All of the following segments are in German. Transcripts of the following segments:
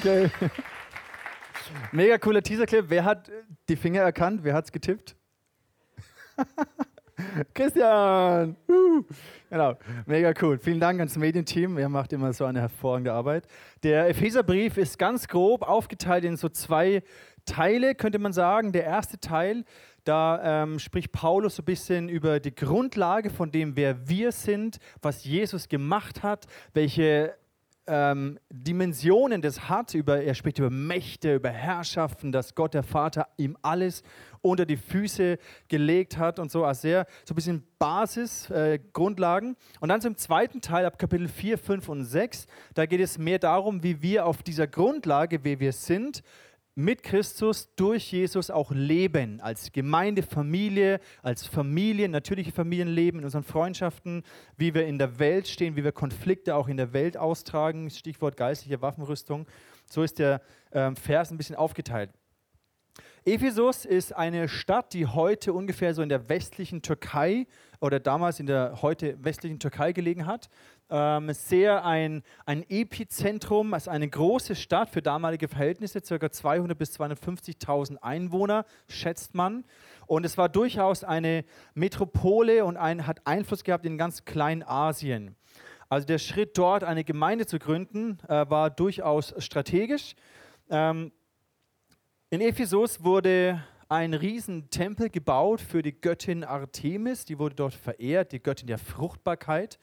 Danke. Mega cooler Teaser-Clip. Wer hat die Finger erkannt? Wer hat es getippt? Christian! Uh, genau, mega cool. Vielen Dank ans Medienteam. Ihr macht immer so eine hervorragende Arbeit. Der Epheserbrief ist ganz grob aufgeteilt in so zwei Teile, könnte man sagen. Der erste Teil, da ähm, spricht Paulus so ein bisschen über die Grundlage von dem, wer wir sind, was Jesus gemacht hat, welche ähm, Dimensionen das hat. Über, er spricht über Mächte, über Herrschaften, dass Gott der Vater ihm alles unter die Füße gelegt hat und so. Also sehr, so ein bisschen Basis, äh, Grundlagen. Und dann zum zweiten Teil, ab Kapitel 4, 5 und 6, da geht es mehr darum, wie wir auf dieser Grundlage, wie wir sind, mit Christus durch Jesus auch leben, als Gemeinde, Familie, als Familie, natürliche Familienleben, in unseren Freundschaften, wie wir in der Welt stehen, wie wir Konflikte auch in der Welt austragen, Stichwort geistliche Waffenrüstung. So ist der ähm, Vers ein bisschen aufgeteilt. Ephesus ist eine Stadt, die heute ungefähr so in der westlichen Türkei oder damals in der heute westlichen Türkei gelegen hat. Ähm, sehr ein, ein Epizentrum, also eine große Stadt für damalige Verhältnisse, ca. 200 bis 250.000 Einwohner, schätzt man. Und es war durchaus eine Metropole und ein, hat Einfluss gehabt in ganz Kleinasien. Also der Schritt dort, eine Gemeinde zu gründen, äh, war durchaus strategisch. Ähm, in Ephesus wurde ein Riesentempel gebaut für die Göttin Artemis, die wurde dort verehrt, die Göttin der Fruchtbarkeit.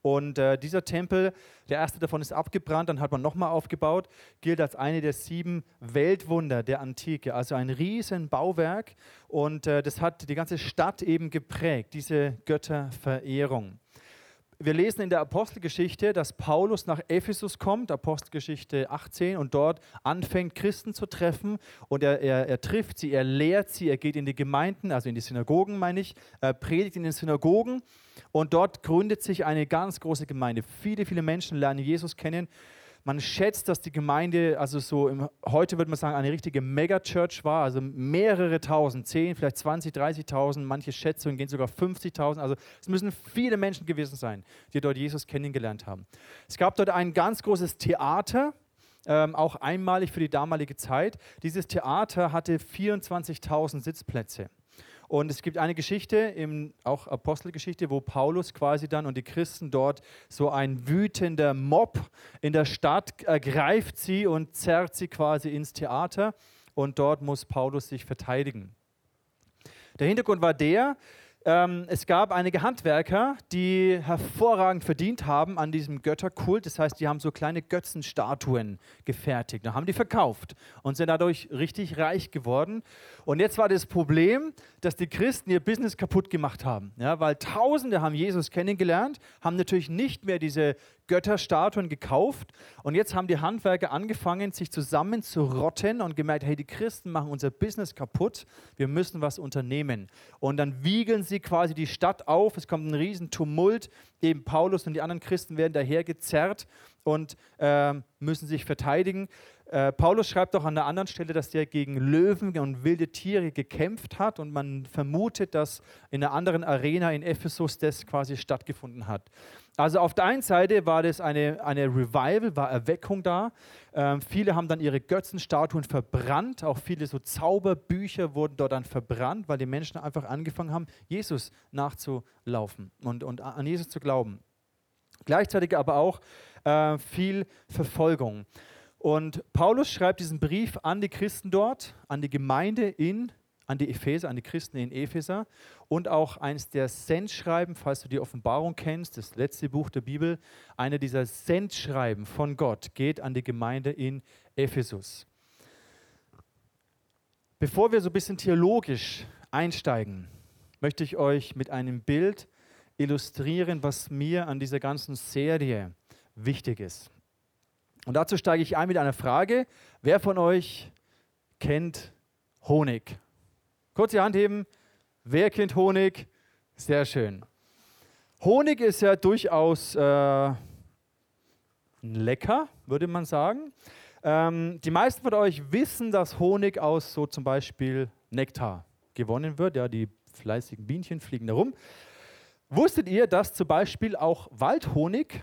Und äh, dieser Tempel, der erste davon ist abgebrannt, dann hat man nochmal aufgebaut, gilt als eine der sieben Weltwunder der Antike. Also ein Riesenbauwerk und äh, das hat die ganze Stadt eben geprägt, diese Götterverehrung wir lesen in der Apostelgeschichte, dass Paulus nach Ephesus kommt, Apostelgeschichte 18, und dort anfängt, Christen zu treffen. Und er, er, er trifft sie, er lehrt sie, er geht in die Gemeinden, also in die Synagogen, meine ich, er predigt in den Synagogen. Und dort gründet sich eine ganz große Gemeinde. Viele, viele Menschen lernen Jesus kennen. Man schätzt, dass die Gemeinde, also so im, heute würde man sagen, eine richtige Megachurch war, also mehrere tausend, zehn, vielleicht 20, 30.000, manche Schätzungen gehen sogar 50.000. Also es müssen viele Menschen gewesen sein, die dort Jesus kennengelernt haben. Es gab dort ein ganz großes Theater, ähm, auch einmalig für die damalige Zeit. Dieses Theater hatte 24.000 Sitzplätze. Und es gibt eine Geschichte, im, auch Apostelgeschichte, wo Paulus quasi dann und die Christen dort so ein wütender Mob in der Stadt ergreift sie und zerrt sie quasi ins Theater. Und dort muss Paulus sich verteidigen. Der Hintergrund war der, ähm, es gab einige Handwerker, die hervorragend verdient haben an diesem Götterkult. Das heißt, die haben so kleine Götzenstatuen gefertigt. Da haben die verkauft und sind dadurch richtig reich geworden. Und jetzt war das Problem, dass die Christen ihr Business kaputt gemacht haben. Ja, weil Tausende haben Jesus kennengelernt, haben natürlich nicht mehr diese Götterstatuen gekauft und jetzt haben die Handwerker angefangen, sich zusammen zu rotten und gemerkt, hey, die Christen machen unser Business kaputt, wir müssen was unternehmen. Und dann wiegeln sie quasi die Stadt auf, es kommt ein riesen Tumult, eben Paulus und die anderen Christen werden daher gezerrt und äh, müssen sich verteidigen. Äh, Paulus schreibt auch an der anderen Stelle, dass der gegen Löwen und wilde Tiere gekämpft hat und man vermutet, dass in einer anderen Arena in Ephesus das quasi stattgefunden hat. Also auf der einen Seite war das eine, eine Revival, war Erweckung da. Ähm, viele haben dann ihre Götzenstatuen verbrannt, auch viele so Zauberbücher wurden dort dann verbrannt, weil die Menschen einfach angefangen haben, Jesus nachzulaufen und, und an Jesus zu glauben. Gleichzeitig aber auch äh, viel Verfolgung. Und Paulus schreibt diesen Brief an die Christen dort, an die Gemeinde in an die Epheser, an die Christen in Epheser und auch eines der Sendschreiben, falls du die Offenbarung kennst, das letzte Buch der Bibel, einer dieser Sendschreiben von Gott geht an die Gemeinde in Ephesus. Bevor wir so ein bisschen theologisch einsteigen, möchte ich euch mit einem Bild illustrieren, was mir an dieser ganzen Serie wichtig ist. Und dazu steige ich ein mit einer Frage. Wer von euch kennt Honig? Kurz die Hand heben. Wer kennt Honig? Sehr schön. Honig ist ja durchaus äh, lecker, würde man sagen. Ähm, die meisten von euch wissen, dass Honig aus so zum Beispiel Nektar gewonnen wird. Ja, die fleißigen Bienchen fliegen da rum. Wusstet ihr, dass zum Beispiel auch Waldhonig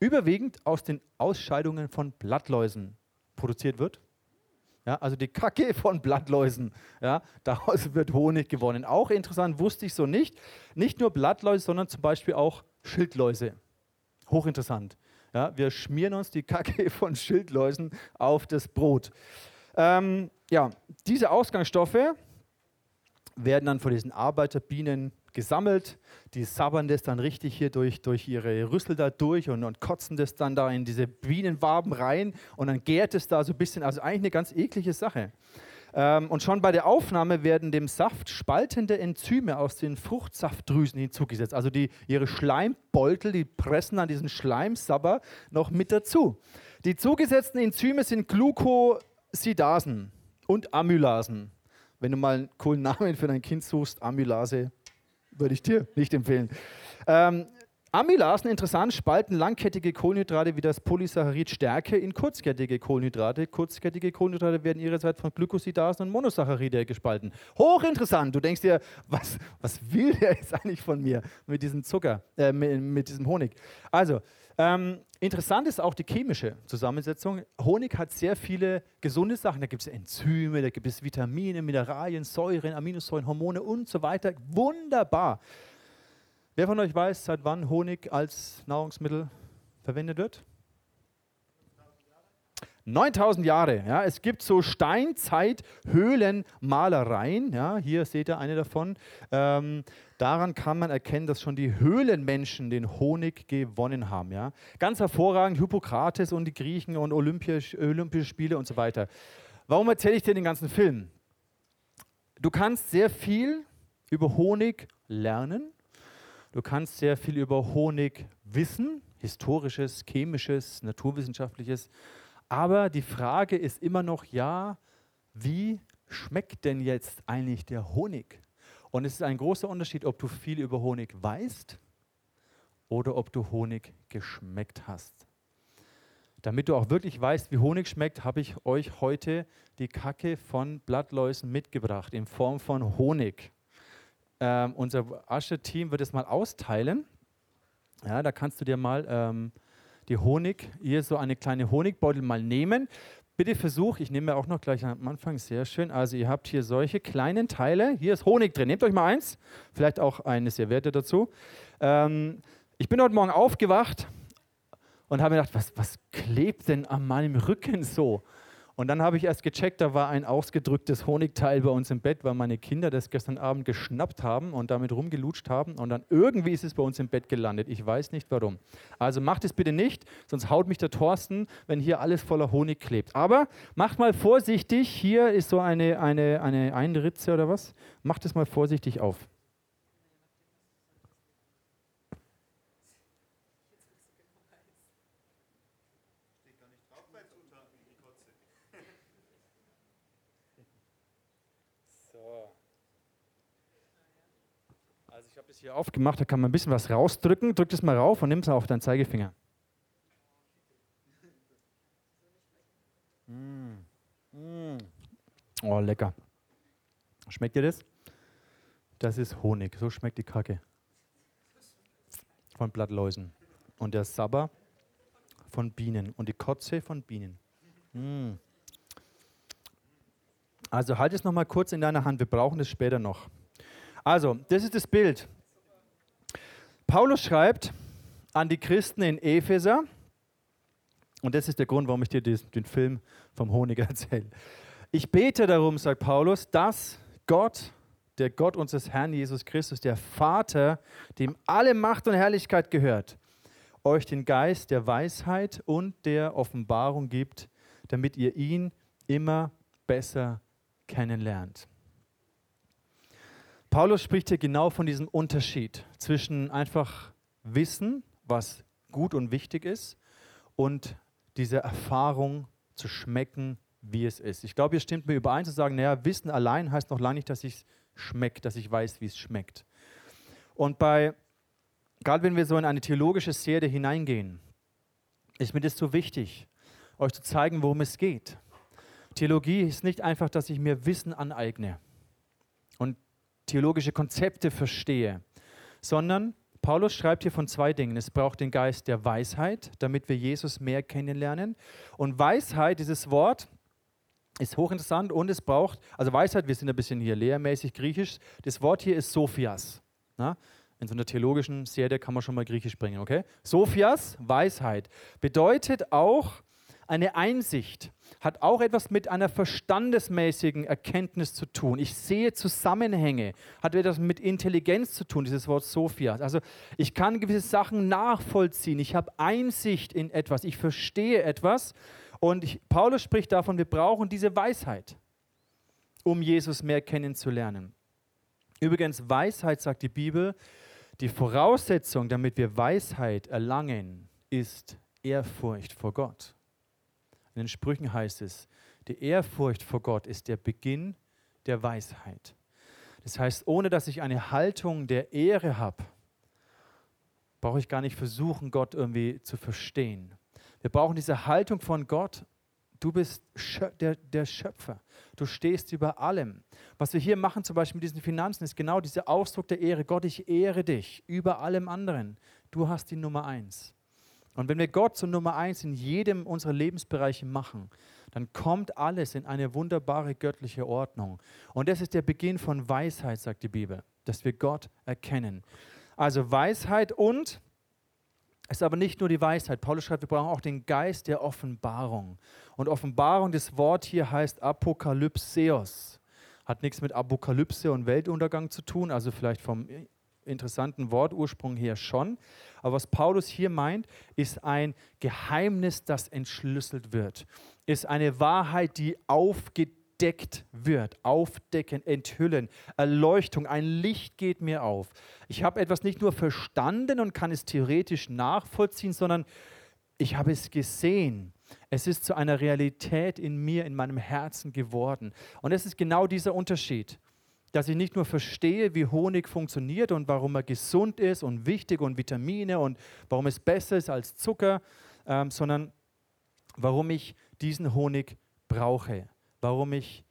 überwiegend aus den Ausscheidungen von Blattläusen produziert wird. Ja, also die Kacke von Blattläusen. Ja, daraus wird Honig gewonnen. Auch interessant, wusste ich so nicht. Nicht nur Blattläuse, sondern zum Beispiel auch Schildläuse. Hochinteressant. Ja, wir schmieren uns die Kacke von Schildläusen auf das Brot. Ähm, ja, diese Ausgangsstoffe werden dann von diesen Arbeiterbienen gesammelt. Die sabbern das dann richtig hier durch, durch ihre Rüssel da durch und, und kotzen das dann da in diese Bienenwaben rein und dann gärt es da so ein bisschen. Also eigentlich eine ganz eklige Sache. Ähm, und schon bei der Aufnahme werden dem Saft spaltende Enzyme aus den Fruchtsaftdrüsen hinzugesetzt. Also die, ihre Schleimbeutel, die pressen an diesen Schleimsabber noch mit dazu. Die zugesetzten Enzyme sind Glucosidasen und Amylasen. Wenn du mal einen coolen Namen für dein Kind suchst, Amylase, würde ich dir nicht empfehlen. Ähm, Amylasen, interessant, spalten langkettige Kohlenhydrate wie das Polysaccharid Stärke in kurzkettige Kohlenhydrate. Kurzkettige Kohlenhydrate werden ihrerseits von Glykosidasen und Monosaccharide gespalten. Hochinteressant. Du denkst dir, was, was will der jetzt eigentlich von mir mit diesem Zucker, äh, mit, mit, diesem Honig? Also, ähm, interessant ist auch die chemische Zusammensetzung. Honig hat sehr viele gesunde Sachen. Da gibt es Enzyme, da gibt es Vitamine, Mineralien, Säuren, Aminosäuren, Hormone und so weiter. Wunderbar. Wer von euch weiß, seit wann Honig als Nahrungsmittel verwendet wird? 9000 Jahre. Ja, es gibt so Steinzeit-Höhlenmalereien. Ja, hier seht ihr eine davon. Ähm, daran kann man erkennen, dass schon die Höhlenmenschen den Honig gewonnen haben. Ja. Ganz hervorragend Hippokrates und die Griechen und Olympisch, Olympische Spiele und so weiter. Warum erzähle ich dir den ganzen Film? Du kannst sehr viel über Honig lernen Du kannst sehr viel über Honig wissen, historisches, chemisches, naturwissenschaftliches. Aber die Frage ist immer noch, ja, wie schmeckt denn jetzt eigentlich der Honig? Und es ist ein großer Unterschied, ob du viel über Honig weißt oder ob du Honig geschmeckt hast. Damit du auch wirklich weißt, wie Honig schmeckt, habe ich euch heute die Kacke von Blattläusen mitgebracht in Form von Honig. Ähm, unser Asche-Team wird es mal austeilen. Ja, da kannst du dir mal ähm, die Honig, hier so eine kleine Honigbeutel mal nehmen. Bitte versuch, ich nehme mir auch noch gleich am Anfang, sehr schön. Also ihr habt hier solche kleinen Teile. Hier ist Honig drin. Nehmt euch mal eins, vielleicht auch eine Serviette dazu. Ähm, ich bin heute Morgen aufgewacht und habe mir gedacht, was, was klebt denn an meinem Rücken so? Und dann habe ich erst gecheckt, da war ein ausgedrücktes Honigteil bei uns im Bett, weil meine Kinder das gestern Abend geschnappt haben und damit rumgelutscht haben. Und dann irgendwie ist es bei uns im Bett gelandet. Ich weiß nicht warum. Also macht es bitte nicht, sonst haut mich der Thorsten, wenn hier alles voller Honig klebt. Aber macht mal vorsichtig, hier ist so eine, eine, eine Einritze oder was. Macht es mal vorsichtig auf. Das hier aufgemacht, da kann man ein bisschen was rausdrücken. Drück das mal rauf und nimm es auf deinen Zeigefinger. Mm. Mm. Oh, lecker. Schmeckt dir das? Das ist Honig. So schmeckt die Kacke. Von Blattläusen. Und der Sabber von Bienen. Und die Kotze von Bienen. Mm. Also halt es nochmal kurz in deiner Hand. Wir brauchen es später noch. Also, das ist das Bild. Paulus schreibt an die Christen in Epheser, und das ist der Grund, warum ich dir den Film vom Honig erzähle. Ich bete darum, sagt Paulus, dass Gott, der Gott unseres Herrn Jesus Christus, der Vater, dem alle Macht und Herrlichkeit gehört, euch den Geist der Weisheit und der Offenbarung gibt, damit ihr ihn immer besser kennenlernt. Paulus spricht hier genau von diesem Unterschied zwischen einfach Wissen, was gut und wichtig ist, und dieser Erfahrung zu schmecken, wie es ist. Ich glaube, ihr stimmt mir überein zu sagen, naja, Wissen allein heißt noch lange nicht, dass ich es schmeckt, dass ich weiß, wie es schmeckt. Und bei, gerade wenn wir so in eine theologische Serie hineingehen, ist mir das so wichtig, euch zu zeigen, worum es geht. Theologie ist nicht einfach, dass ich mir Wissen aneigne. Theologische Konzepte verstehe, sondern Paulus schreibt hier von zwei Dingen. Es braucht den Geist der Weisheit, damit wir Jesus mehr kennenlernen. Und Weisheit, dieses Wort, ist hochinteressant und es braucht, also Weisheit, wir sind ein bisschen hier lehrmäßig griechisch. Das Wort hier ist Sophias. Na? In so einer theologischen Serie kann man schon mal griechisch bringen, okay? Sophias, Weisheit, bedeutet auch eine Einsicht, hat auch etwas mit einer verstandesmäßigen Erkenntnis zu tun. Ich sehe Zusammenhänge, hat etwas mit Intelligenz zu tun, dieses Wort Sophia. Also ich kann gewisse Sachen nachvollziehen, ich habe Einsicht in etwas, ich verstehe etwas. Und ich, Paulus spricht davon, wir brauchen diese Weisheit, um Jesus mehr kennenzulernen. Übrigens, Weisheit, sagt die Bibel, die Voraussetzung, damit wir Weisheit erlangen, ist Ehrfurcht vor Gott. In den Sprüchen heißt es, die Ehrfurcht vor Gott ist der Beginn der Weisheit. Das heißt, ohne dass ich eine Haltung der Ehre habe, brauche ich gar nicht versuchen, Gott irgendwie zu verstehen. Wir brauchen diese Haltung von Gott. Du bist der, Schöpfer. Du stehst über allem. Was wir hier machen, zum Beispiel mit diesen Finanzen, ist genau dieser Ausdruck der Ehre. Gott, ich ehre dich über allem anderen. Du hast die Nummer eins. Und wenn wir Gott zur Nummer eins in jedem unserer Lebensbereiche machen, dann kommt alles in eine wunderbare göttliche Ordnung. Und das ist der Beginn von Weisheit, sagt die Bibel, dass wir Gott erkennen. Also Weisheit und es ist aber nicht nur die Weisheit. Paulus schreibt, wir brauchen auch den Geist der Offenbarung. Und Offenbarung, das Wort hier heißt Apokalypseos. Hat nichts mit Apokalypse und Weltuntergang zu tun, also vielleicht vom interessanten Wortursprung her schon. Aber was Paulus hier meint, ist ein Geheimnis, das entschlüsselt wird. Ist eine Wahrheit, die aufgedeckt wird. Aufdecken, enthüllen, Erleuchtung, ein Licht geht mir auf. Ich habe etwas nicht nur verstanden und kann es theoretisch nachvollziehen, sondern ich habe es gesehen. Es ist zu einer Realität in mir, in meinem Herzen geworden. Und es ist genau dieser Unterschied dass ich nicht nur verstehe, wie Honig funktioniert und warum er gesund ist und wichtig und Vitamine und warum es besser ist als Zucker, ähm, sondern warum ich diesen Honig brauche, warum ich,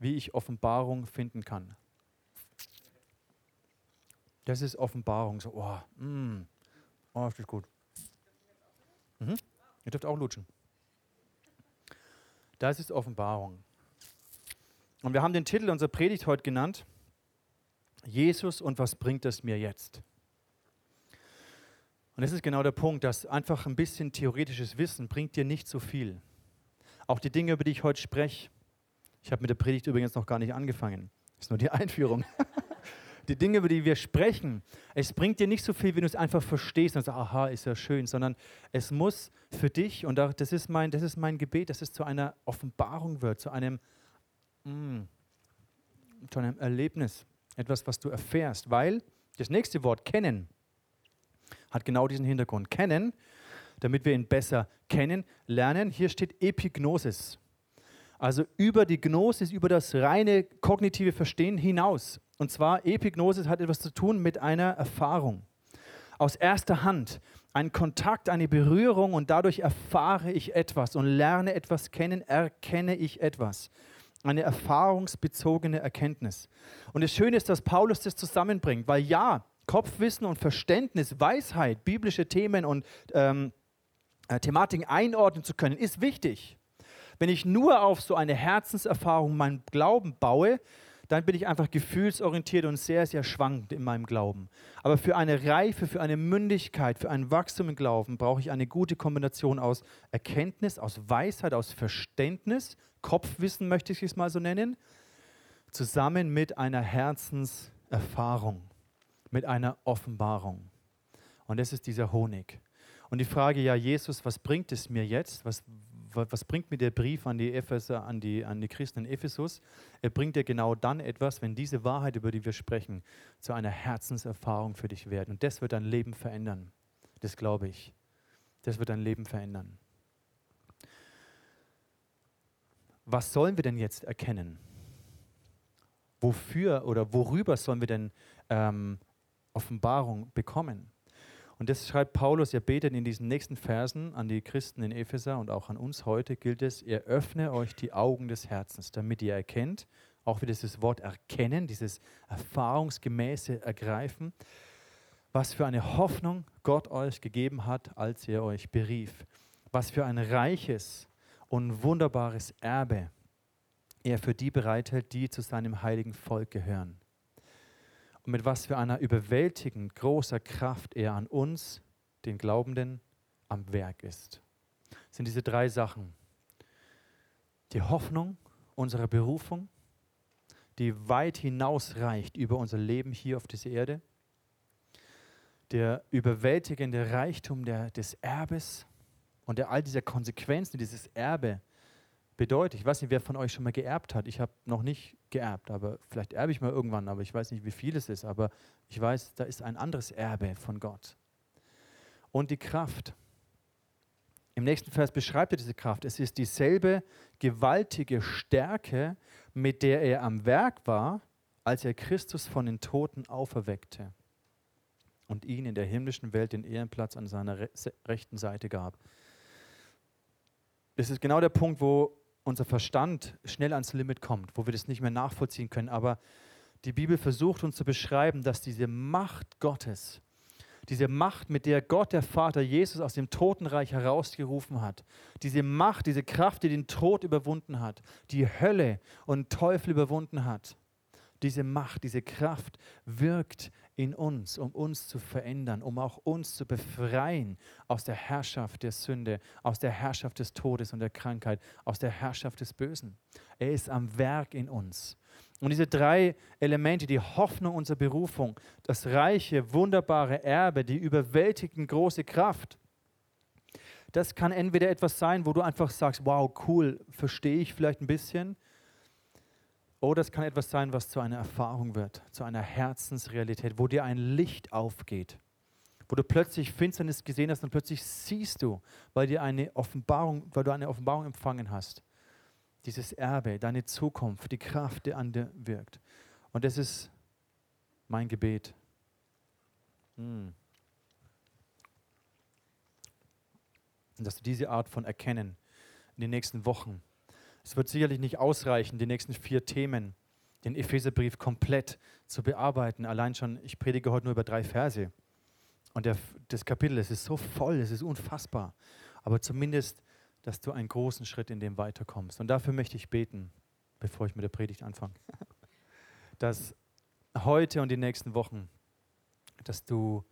wie ich Offenbarung finden kann. Das ist Offenbarung. So, oh, mm, oh, das ist gut. Mhm. Ihr dürft auch lutschen. Das ist Offenbarung. Und wir haben den Titel unserer Predigt heute genannt, Jesus und was bringt es mir jetzt? Und das ist genau der Punkt, dass einfach ein bisschen theoretisches Wissen bringt dir nicht so viel. Auch die Dinge, über die ich heute spreche, ich habe mit der Predigt übrigens noch gar nicht angefangen, ist nur die Einführung. die Dinge, über die wir sprechen, es bringt dir nicht so viel, wenn du es einfach verstehst und sagst, aha, ist ja schön, sondern es muss für dich, und das ist mein, das ist mein Gebet, dass es zu einer Offenbarung wird, zu einem Mm. zu einem Erlebnis, etwas, was du erfährst, weil das nächste Wort kennen hat genau diesen Hintergrund. Kennen, damit wir ihn besser kennen, lernen. Hier steht Epignosis. Also über die Gnosis, über das reine kognitive Verstehen hinaus. Und zwar Epignosis hat etwas zu tun mit einer Erfahrung. Aus erster Hand. Ein Kontakt, eine Berührung und dadurch erfahre ich etwas und lerne etwas kennen, erkenne ich etwas eine erfahrungsbezogene Erkenntnis. Und das Schöne ist, dass Paulus das zusammenbringt, weil ja, Kopfwissen und Verständnis, Weisheit, biblische Themen und ähm, äh, Thematiken einordnen zu können, ist wichtig. Wenn ich nur auf so eine Herzenserfahrung meinen Glauben baue, dann bin ich einfach gefühlsorientiert und sehr, sehr schwankend in meinem Glauben. Aber für eine Reife, für eine Mündigkeit, für ein Wachstum im Glauben brauche ich eine gute Kombination aus Erkenntnis, aus Weisheit, aus Verständnis, Kopfwissen möchte ich es mal so nennen, zusammen mit einer Herzenserfahrung, mit einer Offenbarung. Und das ist dieser Honig. Und die Frage, ja, Jesus, was bringt es mir jetzt? Was, was bringt mir der Brief an die Epheser, an die, an die Christen in Ephesus? Er bringt dir genau dann etwas, wenn diese Wahrheit, über die wir sprechen, zu einer Herzenserfahrung für dich wird. Und das wird dein Leben verändern. Das glaube ich. Das wird dein Leben verändern. Was sollen wir denn jetzt erkennen? Wofür oder worüber sollen wir denn ähm, Offenbarung bekommen? Und das schreibt Paulus, er betet in diesen nächsten Versen an die Christen in Epheser und auch an uns heute gilt es, er öffne euch die Augen des Herzens, damit ihr erkennt, auch wie dieses Wort erkennen, dieses erfahrungsgemäße Ergreifen, was für eine Hoffnung Gott euch gegeben hat, als er euch berief. Was für ein reiches und wunderbares Erbe er für die bereithält, die zu seinem heiligen Volk gehören. Und mit was für einer überwältigend großer Kraft er an uns, den Glaubenden, am Werk ist. Das sind diese drei Sachen. Die Hoffnung unserer Berufung, die weit hinausreicht über unser Leben hier auf dieser Erde. Der überwältigende Reichtum der, des Erbes und der all dieser Konsequenzen, die dieses Erbe bedeutet. Ich weiß nicht, wer von euch schon mal geerbt hat. Ich habe noch nicht geerbt, aber vielleicht erbe ich mal irgendwann, aber ich weiß nicht, wie viel es ist. Aber ich weiß, da ist ein anderes Erbe von Gott. Und die Kraft. Im nächsten Vers beschreibt er diese Kraft. Es ist dieselbe gewaltige Stärke, mit der er am Werk war, als er Christus von den Toten auferweckte und ihn in der himmlischen Welt den Ehrenplatz an seiner rechten Seite gab. Das ist genau der Punkt, wo unser Verstand schnell ans Limit kommt, wo wir das nicht mehr nachvollziehen können. Aber die Bibel versucht uns zu beschreiben, dass diese Macht Gottes, diese Macht, mit der Gott, der Vater, Jesus aus dem Totenreich herausgerufen hat, diese Macht, diese Kraft, die den Tod überwunden hat, die Hölle und Teufel überwunden hat, diese Macht, diese Kraft wirkt in uns, um uns zu verändern, um auch uns zu befreien aus der Herrschaft der Sünde, aus der Herrschaft des Todes und der Krankheit, aus der Herrschaft des Bösen. Er ist am Werk in uns. Und diese drei Elemente, die Hoffnung unserer Berufung, das reiche, wunderbare Erbe, die überwältigend große Kraft, das kann entweder etwas sein, wo du einfach sagst, wow, cool, verstehe ich vielleicht ein bisschen, oder es kann etwas sein, was zu einer Erfahrung wird, zu einer Herzensrealität, wo dir ein Licht aufgeht, wo du plötzlich Finsternis gesehen hast und plötzlich siehst du, weil dir eine Offenbarung, weil du eine Offenbarung empfangen hast, dieses Erbe, deine Zukunft, die Kraft, die an dir wirkt. Und das ist mein Gebet. Hm. Dass du diese Art von Erkennen in den nächsten Wochen es wird sicherlich nicht ausreichen, die nächsten vier Themen, den Epheserbrief komplett zu bearbeiten. Allein schon, ich predige heute nur über drei Verse. Und der, das Kapitel, es ist so voll, es ist unfassbar. Aber zumindest, dass du einen großen Schritt in dem weiterkommst. Und dafür möchte ich beten, bevor ich mit der Predigt anfange. Dass heute und die nächsten Wochen, dass du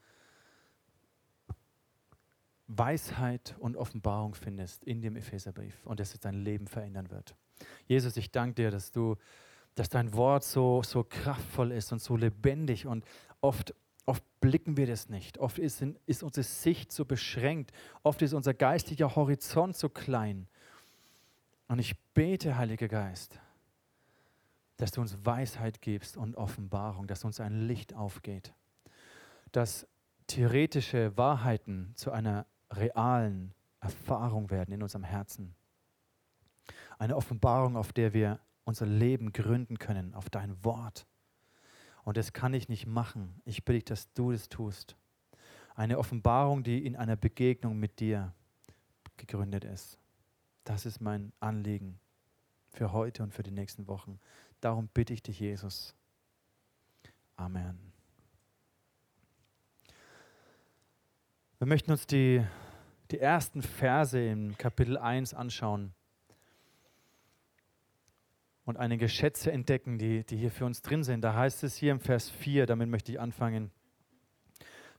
Weisheit und Offenbarung findest in dem Epheserbrief und dass es dein Leben verändern wird. Jesus, ich danke dir, dass du, dass dein Wort so, so kraftvoll ist und so lebendig und oft, oft blicken wir das nicht. Oft ist, ist unsere Sicht so beschränkt. Oft ist unser geistlicher Horizont so klein. Und ich bete, Heiliger Geist, dass du uns Weisheit gibst und Offenbarung, dass uns ein Licht aufgeht, dass theoretische Wahrheiten zu einer realen Erfahrung werden in unserem Herzen. Eine Offenbarung, auf der wir unser Leben gründen können, auf dein Wort. Und das kann ich nicht machen. Ich bitte dich, dass du das tust. Eine Offenbarung, die in einer Begegnung mit dir gegründet ist. Das ist mein Anliegen für heute und für die nächsten Wochen. Darum bitte ich dich, Jesus. Amen. Wir möchten uns die, die ersten Verse im Kapitel 1 anschauen und einige Schätze entdecken, die, die hier für uns drin sind. Da heißt es hier im Vers 4, damit möchte ich anfangen,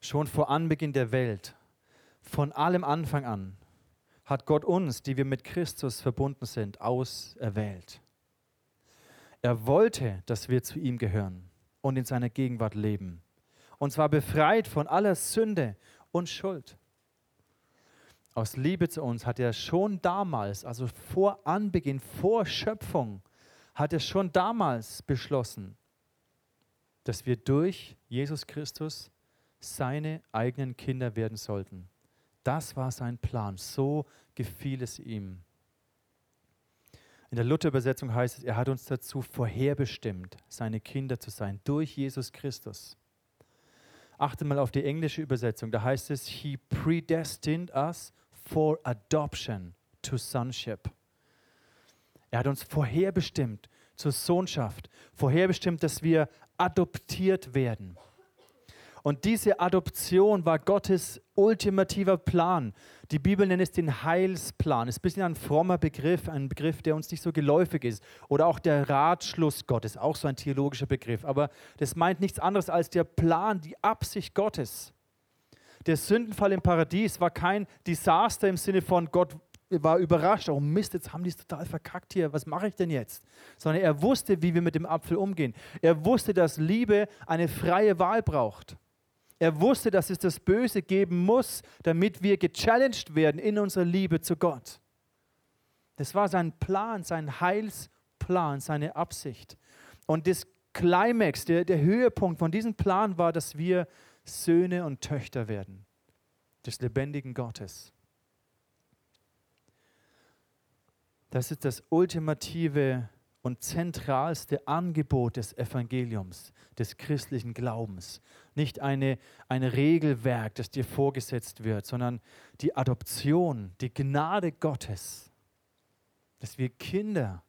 schon vor Anbeginn der Welt, von allem Anfang an, hat Gott uns, die wir mit Christus verbunden sind, auserwählt. Er wollte, dass wir zu ihm gehören und in seiner Gegenwart leben. Und zwar befreit von aller Sünde und Schuld. Aus Liebe zu uns hat er schon damals, also vor Anbeginn, vor Schöpfung, hat er schon damals beschlossen, dass wir durch Jesus Christus seine eigenen Kinder werden sollten. Das war sein Plan. So gefiel es ihm. In der Luther-Übersetzung heißt es, er hat uns dazu vorherbestimmt, seine Kinder zu sein, durch Jesus Christus. Achte mal auf die englische Übersetzung. Da heißt es, He predestined us for adoption to sonship. Er hat uns vorherbestimmt zur Sohnschaft, vorherbestimmt, dass wir adoptiert werden. Und diese Adoption war Gottes ultimativer Plan. Die Bibel nennt es den Heilsplan. Ist ein bisschen ein frommer Begriff, ein Begriff, der uns nicht so geläufig ist. Oder auch der Ratschluss Gottes, auch so ein theologischer Begriff. Aber das meint nichts anderes als der Plan, die Absicht Gottes. Der Sündenfall im Paradies war kein Desaster im Sinne von Gott war überrascht, oh Mist, jetzt haben die es total verkackt hier, was mache ich denn jetzt? Sondern er wusste, wie wir mit dem Apfel umgehen. Er wusste, dass Liebe eine freie Wahl braucht. Er wusste, dass es das Böse geben muss, damit wir gechallenged werden in unserer Liebe zu Gott. Das war sein Plan, sein Heilsplan, seine Absicht. Und das Climax, der, der Höhepunkt von diesem Plan war, dass wir Söhne und Töchter werden des lebendigen Gottes. Das ist das ultimative und zentralste Angebot des Evangeliums, des christlichen Glaubens. Nicht eine, ein Regelwerk, das dir vorgesetzt wird, sondern die Adoption, die Gnade Gottes, dass wir Kinder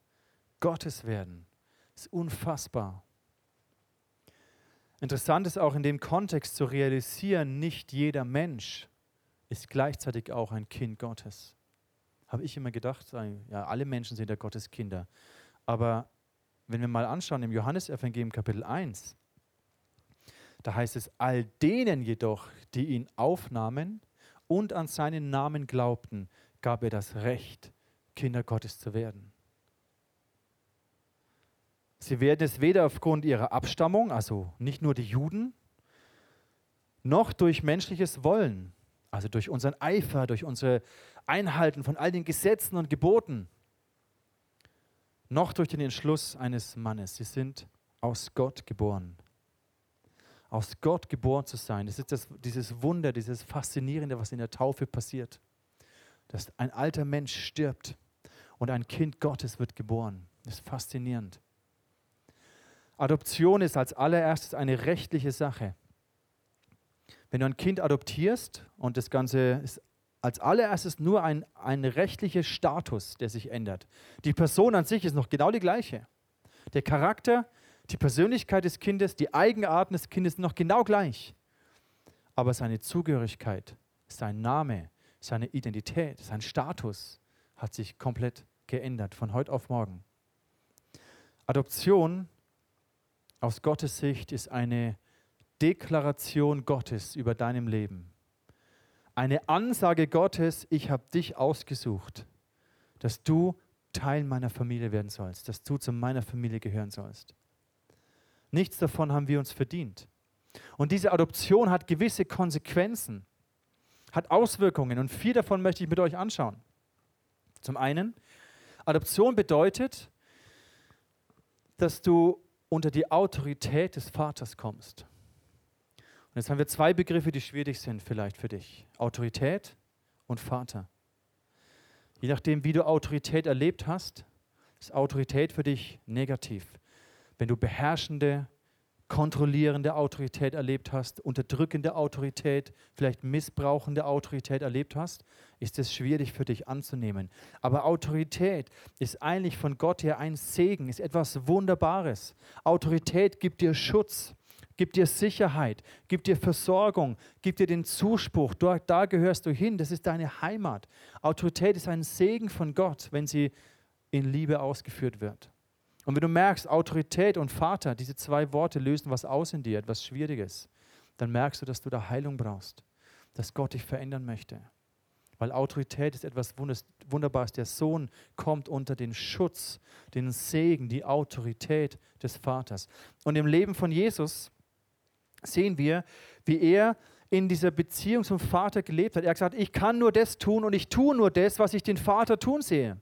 Gottes werden, ist unfassbar. Interessant ist auch in dem Kontext zu realisieren, nicht jeder Mensch ist gleichzeitig auch ein Kind Gottes. Habe ich immer gedacht, ja, alle Menschen sind ja Gottes Kinder. Aber wenn wir mal anschauen im Johannesevangelium Kapitel 1, da heißt es, all denen jedoch, die ihn aufnahmen und an seinen Namen glaubten, gab er das Recht, Kinder Gottes zu werden. Sie werden es weder aufgrund ihrer Abstammung, also nicht nur die Juden, noch durch menschliches Wollen, also durch unseren Eifer, durch unsere Einhalten von all den Gesetzen und Geboten, noch durch den Entschluss eines Mannes. Sie sind aus Gott geboren. Aus Gott geboren zu sein, das ist das, dieses Wunder, dieses Faszinierende, was in der Taufe passiert. Dass ein alter Mensch stirbt und ein Kind Gottes wird geboren. Das ist faszinierend. Adoption ist als allererstes eine rechtliche Sache. Wenn du ein Kind adoptierst und das Ganze ist als allererstes nur ein, ein rechtlicher Status, der sich ändert. Die Person an sich ist noch genau die gleiche. Der Charakter, die Persönlichkeit des Kindes, die Eigenarten des Kindes sind noch genau gleich. Aber seine Zugehörigkeit, sein Name, seine Identität, sein Status hat sich komplett geändert von heute auf morgen. Adoption aus Gottes Sicht ist eine Deklaration Gottes über deinem Leben eine Ansage Gottes, ich habe dich ausgesucht, dass du Teil meiner Familie werden sollst, dass du zu meiner Familie gehören sollst. Nichts davon haben wir uns verdient. Und diese Adoption hat gewisse Konsequenzen, hat Auswirkungen und vier davon möchte ich mit euch anschauen. Zum einen, Adoption bedeutet, dass du unter die Autorität des Vaters kommst. Und jetzt haben wir zwei Begriffe, die schwierig sind vielleicht für dich. Autorität und Vater. Je nachdem, wie du Autorität erlebt hast, ist Autorität für dich negativ. Wenn du beherrschende, kontrollierende Autorität erlebt hast, unterdrückende Autorität, vielleicht missbrauchende Autorität erlebt hast, ist es schwierig für dich anzunehmen. Aber Autorität ist eigentlich von Gott her ein Segen, ist etwas Wunderbares. Autorität gibt dir Schutz gibt dir Sicherheit, gibt dir Versorgung, gibt dir den Zuspruch. Dort, da gehörst du hin, das ist deine Heimat. Autorität ist ein Segen von Gott, wenn sie in Liebe ausgeführt wird. Und wenn du merkst, Autorität und Vater, diese zwei Worte lösen was aus in dir, etwas Schwieriges, dann merkst du, dass du da Heilung brauchst, dass Gott dich verändern möchte. Weil Autorität ist etwas Wunderbares. Der Sohn kommt unter den Schutz, den Segen, die Autorität des Vaters. Und im Leben von Jesus sehen wir, wie er in dieser Beziehung zum Vater gelebt hat. Er hat gesagt, ich kann nur das tun und ich tue nur das, was ich den Vater tun sehe.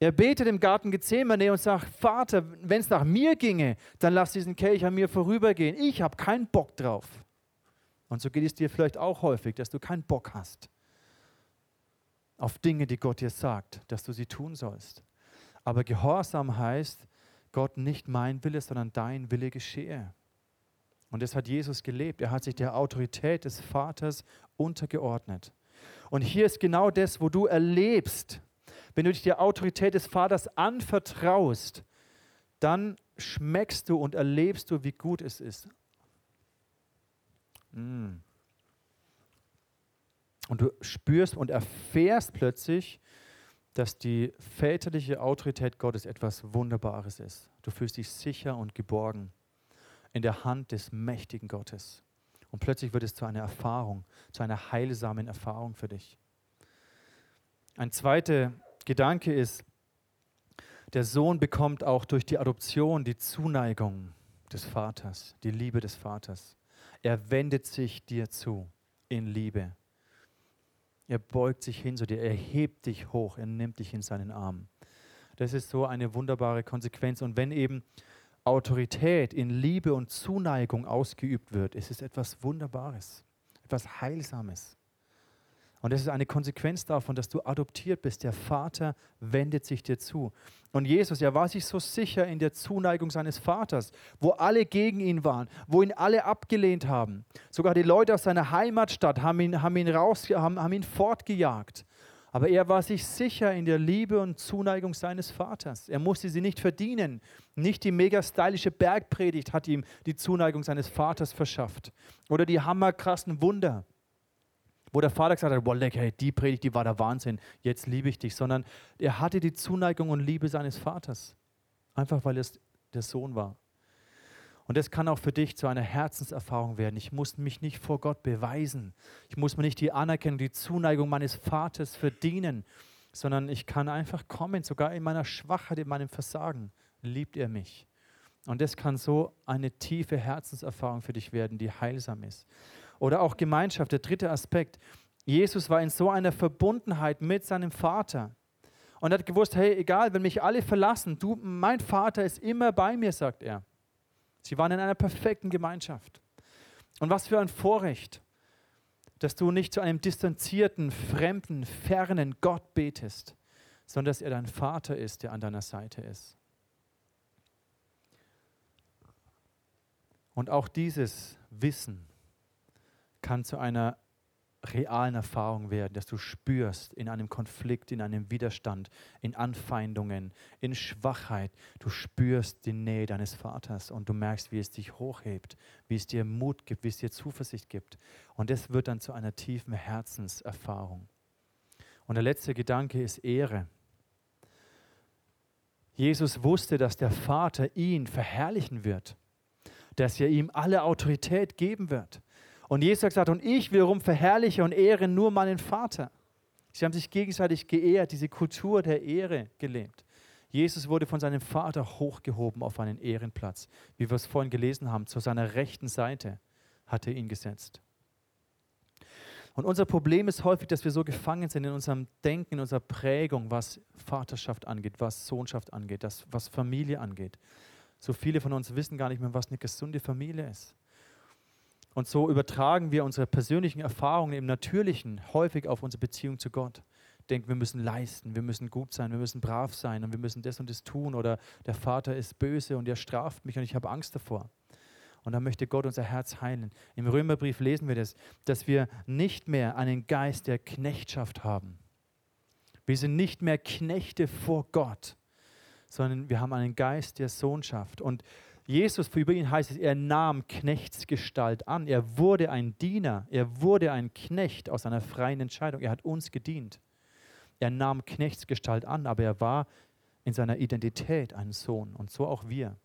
Er betet im Garten Gethsemane und sagt, Vater, wenn es nach mir ginge, dann lass diesen Kelch an mir vorübergehen. Ich habe keinen Bock drauf. Und so geht es dir vielleicht auch häufig, dass du keinen Bock hast auf Dinge, die Gott dir sagt, dass du sie tun sollst. Aber Gehorsam heißt, Gott nicht mein Wille, sondern dein Wille geschehe. Und das hat Jesus gelebt. Er hat sich der Autorität des Vaters untergeordnet. Und hier ist genau das, wo du erlebst, wenn du dich der Autorität des Vaters anvertraust, dann schmeckst du und erlebst du, wie gut es ist, Mm. Und du spürst und erfährst plötzlich, dass die väterliche Autorität Gottes etwas Wunderbares ist. Du fühlst dich sicher und geborgen in der Hand des mächtigen Gottes. Und plötzlich wird es zu einer Erfahrung, zu einer heilsamen Erfahrung für dich. Ein zweiter Gedanke ist, der Sohn bekommt auch durch die Adoption die Zuneigung des Vaters, die Liebe des Vaters. Er wendet sich dir zu in Liebe. Er beugt sich hin zu dir, er hebt dich hoch, er nimmt dich in seinen Arm. Das ist so eine wunderbare Konsequenz. Und wenn eben Autorität in Liebe und Zuneigung ausgeübt wird, ist es etwas Wunderbares, etwas Heilsames. Und das ist eine Konsequenz davon, dass du adoptiert bist. Der Vater wendet sich dir zu. Und Jesus, er war sich so sicher in der Zuneigung seines Vaters, wo alle gegen ihn waren, wo ihn alle abgelehnt haben. Sogar die Leute aus seiner Heimatstadt haben ihn, haben ihn, raus, haben, haben ihn fortgejagt. Aber er war sich sicher in der Liebe und Zuneigung seines Vaters. Er musste sie nicht verdienen. Nicht die mega stylische Bergpredigt hat ihm die Zuneigung seines Vaters verschafft. Oder die hammerkrassen Wunder wo der Vater gesagt hat, wow, leck, hey, die Predigt, die war der Wahnsinn, jetzt liebe ich dich, sondern er hatte die Zuneigung und Liebe seines Vaters, einfach weil es der Sohn war. Und das kann auch für dich zu einer Herzenserfahrung werden. Ich muss mich nicht vor Gott beweisen. Ich muss mir nicht die Anerkennung, die Zuneigung meines Vaters verdienen, sondern ich kann einfach kommen, sogar in meiner Schwachheit, in meinem Versagen, liebt er mich. Und das kann so eine tiefe Herzenserfahrung für dich werden, die heilsam ist. Oder auch Gemeinschaft, der dritte Aspekt. Jesus war in so einer Verbundenheit mit seinem Vater und hat gewusst, hey, egal, wenn mich alle verlassen, du, mein Vater ist immer bei mir, sagt er. Sie waren in einer perfekten Gemeinschaft. Und was für ein Vorrecht, dass du nicht zu einem distanzierten, fremden, fernen Gott betest, sondern dass er dein Vater ist, der an deiner Seite ist. Und auch dieses Wissen kann zu einer realen Erfahrung werden, dass du spürst in einem Konflikt, in einem Widerstand, in Anfeindungen, in Schwachheit. Du spürst die Nähe deines Vaters und du merkst, wie es dich hochhebt, wie es dir Mut gibt, wie es dir Zuversicht gibt. Und das wird dann zu einer tiefen Herzenserfahrung. Und der letzte Gedanke ist Ehre. Jesus wusste, dass der Vater ihn verherrlichen wird, dass er ihm alle Autorität geben wird und Jesus hat gesagt, und ich wiederum verherrliche und ehre nur meinen Vater. Sie haben sich gegenseitig geehrt, diese Kultur der Ehre gelebt. Jesus wurde von seinem Vater hochgehoben auf einen Ehrenplatz. Wie wir es vorhin gelesen haben, zu seiner rechten Seite hat er ihn gesetzt. Und unser Problem ist häufig, dass wir so gefangen sind in unserem Denken, in unserer Prägung, was Vaterschaft angeht, was Sohnschaft angeht, das, was Familie angeht. So viele von uns wissen gar nicht mehr, was eine gesunde Familie ist. Und so übertragen wir unsere persönlichen Erfahrungen im Natürlichen häufig auf unsere Beziehung zu Gott. Denken, wir müssen leisten, wir müssen gut sein, wir müssen brav sein und wir müssen das und das tun oder der Vater ist böse und er straft mich und ich habe Angst davor. Und dann möchte Gott unser Herz heilen. Im Römerbrief lesen wir das, dass wir nicht mehr einen Geist der Knechtschaft haben. Wir sind nicht mehr Knechte vor Gott, sondern wir haben einen Geist der Sohnschaft. Und Jesus, über ihn heißt es, er nahm Knechtsgestalt an. Er wurde ein Diener, er wurde ein Knecht aus einer freien Entscheidung. Er hat uns gedient. Er nahm Knechtsgestalt an, aber er war in seiner Identität ein Sohn und so auch wir.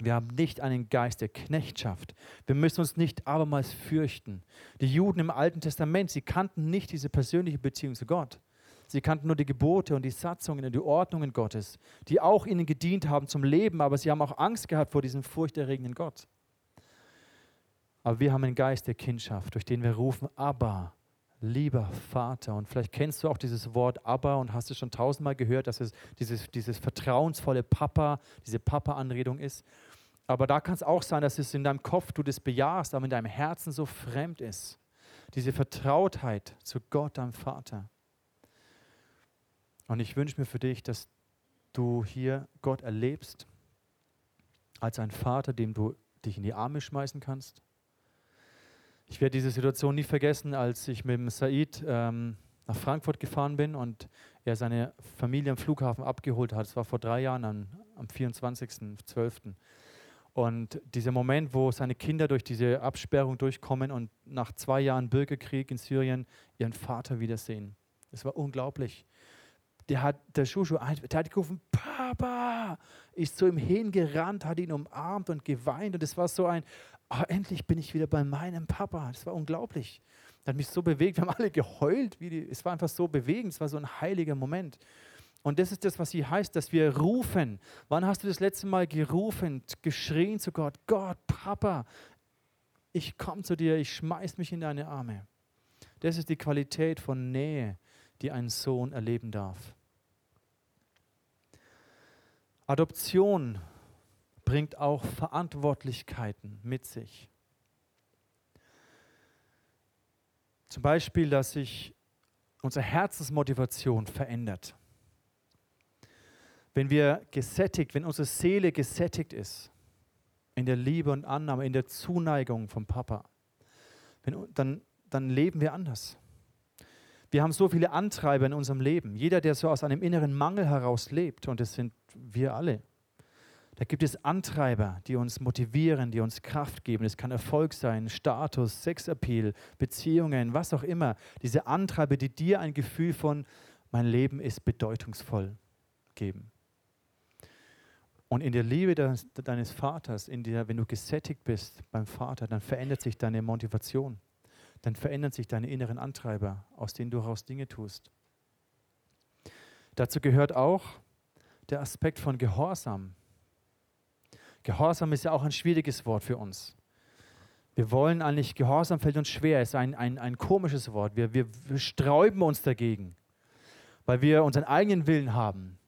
Wir haben nicht einen Geist der Knechtschaft. Wir müssen uns nicht abermals fürchten. Die Juden im Alten Testament, sie kannten nicht diese persönliche Beziehung zu Gott. Sie kannten nur die Gebote und die Satzungen und die Ordnungen Gottes, die auch ihnen gedient haben zum Leben, aber sie haben auch Angst gehabt vor diesem furchterregenden Gott. Aber wir haben einen Geist der Kindschaft, durch den wir rufen, Abba, lieber Vater. Und vielleicht kennst du auch dieses Wort Abba und hast es schon tausendmal gehört, dass es dieses, dieses vertrauensvolle Papa, diese Papa-Anredung ist. Aber da kann es auch sein, dass es in deinem Kopf du das bejahst, aber in deinem Herzen so fremd ist. Diese Vertrautheit zu Gott, deinem Vater. Und ich wünsche mir für dich, dass du hier Gott erlebst als ein Vater, dem du dich in die Arme schmeißen kannst. Ich werde diese Situation nie vergessen, als ich mit dem Said ähm, nach Frankfurt gefahren bin und er seine Familie am Flughafen abgeholt hat. Das war vor drei Jahren, am, am 24.12. Und dieser Moment, wo seine Kinder durch diese Absperrung durchkommen und nach zwei Jahren Bürgerkrieg in Syrien ihren Vater wiedersehen. Das war unglaublich. Der hat, der Shushu, der hat gerufen, Papa, ist zu ihm hingerannt, hat ihn umarmt und geweint. Und es war so ein, oh, endlich bin ich wieder bei meinem Papa. Das war unglaublich. Das hat mich so bewegt. Wir haben alle geheult. Wie die, es war einfach so bewegend. Es war so ein heiliger Moment. Und das ist das, was hier heißt, dass wir rufen. Wann hast du das letzte Mal gerufen, geschrien zu Gott? Gott, Papa, ich komme zu dir, ich schmeiß mich in deine Arme. Das ist die Qualität von Nähe, die ein Sohn erleben darf. Adoption bringt auch Verantwortlichkeiten mit sich. Zum Beispiel, dass sich unsere Herzensmotivation verändert. Wenn wir gesättigt, wenn unsere Seele gesättigt ist, in der Liebe und Annahme, in der Zuneigung vom Papa, wenn, dann, dann leben wir anders. Wir haben so viele Antreiber in unserem Leben. Jeder, der so aus einem inneren Mangel heraus lebt, und das sind wir alle, da gibt es Antreiber, die uns motivieren, die uns Kraft geben. Es kann Erfolg sein, Status, Sexappeal, Beziehungen, was auch immer. Diese Antreiber, die dir ein Gefühl von, mein Leben ist bedeutungsvoll geben. Und in der Liebe deines, Vaters, in der, wenn du gesättigt bist beim Vater, dann verändert sich deine Motivation. Dann verändern sich deine inneren Antreiber, aus denen du heraus Dinge tust. Dazu gehört auch der Aspekt von Gehorsam. Gehorsam ist ja auch ein schwieriges Wort für uns. Wir wollen eigentlich, Gehorsam fällt uns schwer, ist ein, ein, ein komisches Wort. Wir, wir, wir sträuben uns dagegen, weil wir unseren eigenen Willen haben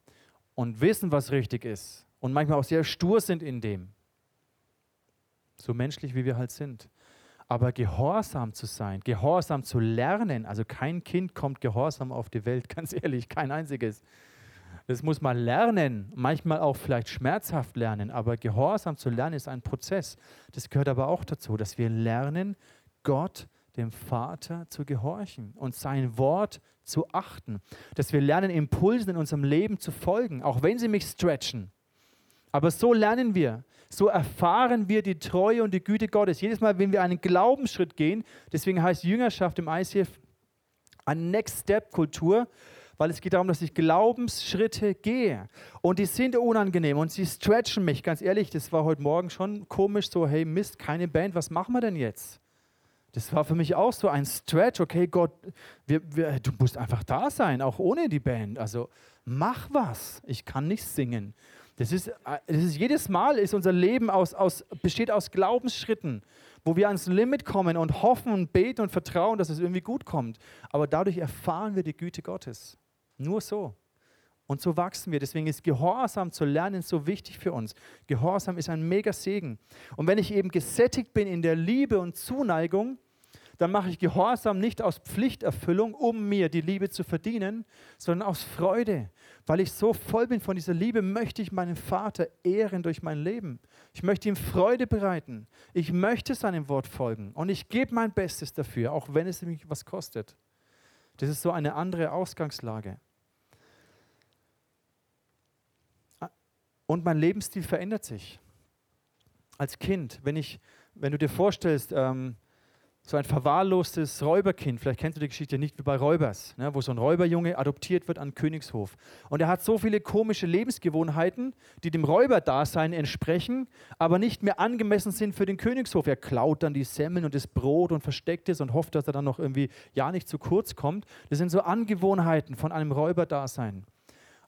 und wissen, was richtig ist und manchmal auch sehr stur sind in dem. So menschlich, wie wir halt sind. Aber gehorsam zu sein, gehorsam zu lernen, also kein Kind kommt gehorsam auf die Welt, ganz ehrlich, kein einziges. Das muss man lernen, manchmal auch vielleicht schmerzhaft lernen, aber Gehorsam zu lernen ist ein Prozess. Das gehört aber auch dazu, dass wir lernen, Gott, dem Vater, zu gehorchen und sein Wort zu achten. Dass wir lernen, Impulsen in unserem Leben zu folgen, auch wenn sie mich stretchen. Aber so lernen wir, so erfahren wir die Treue und die Güte Gottes. Jedes Mal, wenn wir einen Glaubensschritt gehen, deswegen heißt Jüngerschaft im ICF eine Next-Step-Kultur, weil es geht darum, dass ich Glaubensschritte gehe. Und die sind unangenehm und sie stretchen mich. Ganz ehrlich, das war heute Morgen schon komisch, so, hey Mist, keine Band, was machen wir denn jetzt? Das war für mich auch so ein Stretch. Okay, Gott, wir, wir, du musst einfach da sein, auch ohne die Band. Also mach was. Ich kann nicht singen. Das ist, das ist jedes Mal ist unser Leben aus, aus, besteht aus Glaubensschritten, wo wir ans Limit kommen und hoffen und beten und vertrauen, dass es irgendwie gut kommt. Aber dadurch erfahren wir die Güte Gottes. Nur so. Und so wachsen wir. Deswegen ist Gehorsam zu lernen so wichtig für uns. Gehorsam ist ein mega Segen. Und wenn ich eben gesättigt bin in der Liebe und Zuneigung, dann mache ich Gehorsam nicht aus Pflichterfüllung, um mir die Liebe zu verdienen, sondern aus Freude. Weil ich so voll bin von dieser Liebe, möchte ich meinen Vater ehren durch mein Leben. Ich möchte ihm Freude bereiten. Ich möchte seinem Wort folgen. Und ich gebe mein Bestes dafür, auch wenn es mich was kostet. Das ist so eine andere Ausgangslage. Und mein Lebensstil verändert sich. Als Kind, wenn, ich, wenn du dir vorstellst, ähm, so ein verwahrlostes Räuberkind, vielleicht kennst du die Geschichte nicht wie bei Räubers, ne, wo so ein Räuberjunge adoptiert wird an Königshof. Und er hat so viele komische Lebensgewohnheiten, die dem Räuberdasein entsprechen, aber nicht mehr angemessen sind für den Königshof. Er klaut dann die Semmeln und das Brot und versteckt es und hofft, dass er dann noch irgendwie ja nicht zu kurz kommt. Das sind so Angewohnheiten von einem Räuberdasein.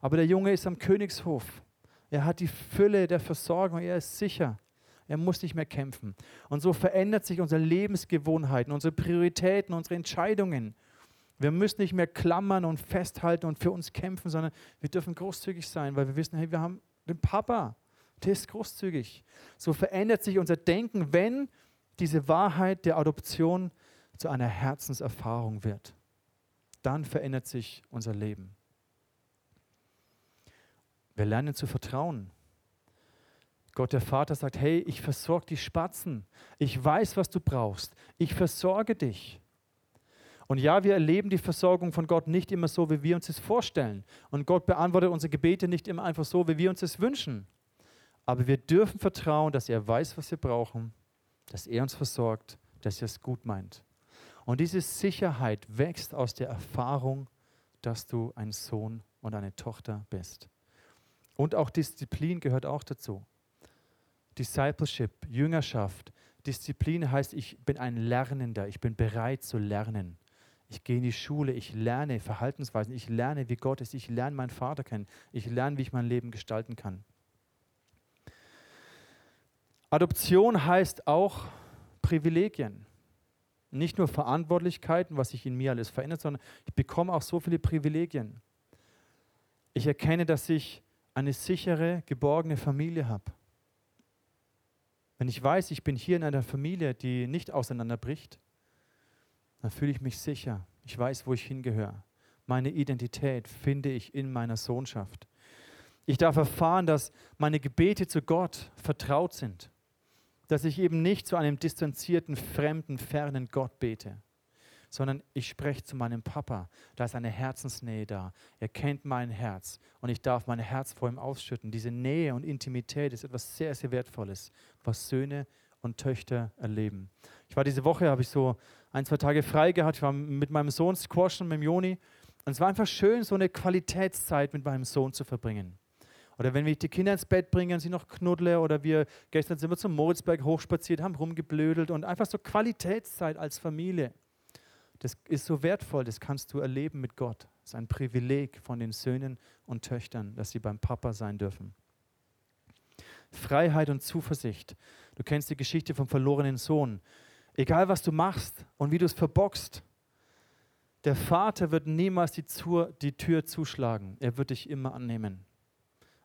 Aber der Junge ist am Königshof er hat die Fülle der Versorgung, er ist sicher. Er muss nicht mehr kämpfen. Und so verändert sich unsere Lebensgewohnheiten, unsere Prioritäten, unsere Entscheidungen. Wir müssen nicht mehr klammern und festhalten und für uns kämpfen, sondern wir dürfen großzügig sein, weil wir wissen, hey, wir haben den Papa, der ist großzügig. So verändert sich unser Denken, wenn diese Wahrheit der Adoption zu einer Herzenserfahrung wird. Dann verändert sich unser Leben. Wir lernen zu vertrauen. Gott der Vater sagt, hey, ich versorge die Spatzen. Ich weiß, was du brauchst. Ich versorge dich. Und ja, wir erleben die Versorgung von Gott nicht immer so, wie wir uns es vorstellen. Und Gott beantwortet unsere Gebete nicht immer einfach so, wie wir uns es wünschen. Aber wir dürfen vertrauen, dass er weiß, was wir brauchen, dass er uns versorgt, dass er es gut meint. Und diese Sicherheit wächst aus der Erfahrung, dass du ein Sohn und eine Tochter bist. Und auch Disziplin gehört auch dazu. Discipleship, Jüngerschaft. Disziplin heißt, ich bin ein Lernender, ich bin bereit zu lernen. Ich gehe in die Schule, ich lerne Verhaltensweisen, ich lerne, wie Gott ist, ich lerne meinen Vater kennen, ich lerne, wie ich mein Leben gestalten kann. Adoption heißt auch Privilegien. Nicht nur Verantwortlichkeiten, was sich in mir alles verändert, sondern ich bekomme auch so viele Privilegien. Ich erkenne, dass ich eine sichere, geborgene Familie habe. Wenn ich weiß, ich bin hier in einer Familie, die nicht auseinanderbricht, dann fühle ich mich sicher. Ich weiß, wo ich hingehöre. Meine Identität finde ich in meiner Sohnschaft. Ich darf erfahren, dass meine Gebete zu Gott vertraut sind. Dass ich eben nicht zu einem distanzierten, fremden, fernen Gott bete, sondern ich spreche zu meinem Papa. Da ist eine Herzensnähe da. Er kennt mein Herz und ich darf mein Herz vor ihm ausschütten. Diese Nähe und Intimität ist etwas sehr, sehr Wertvolles, was Söhne und Töchter erleben. Ich war diese Woche, habe ich so ein, zwei Tage frei gehabt. Ich war mit meinem Sohn squashen, mit dem Joni. Und es war einfach schön, so eine Qualitätszeit mit meinem Sohn zu verbringen. Oder wenn wir die Kinder ins Bett bringen, sie noch knuddle. Oder wir gestern sind wir zum Moritzberg hochspaziert, haben rumgeblödelt und einfach so Qualitätszeit als Familie. Das ist so wertvoll, das kannst du erleben mit Gott. Das ist ein Privileg von den Söhnen und Töchtern, dass sie beim Papa sein dürfen. Freiheit und Zuversicht. Du kennst die Geschichte vom verlorenen Sohn. Egal was du machst und wie du es verbockst, der Vater wird niemals die, Zur, die Tür zuschlagen. Er wird dich immer annehmen.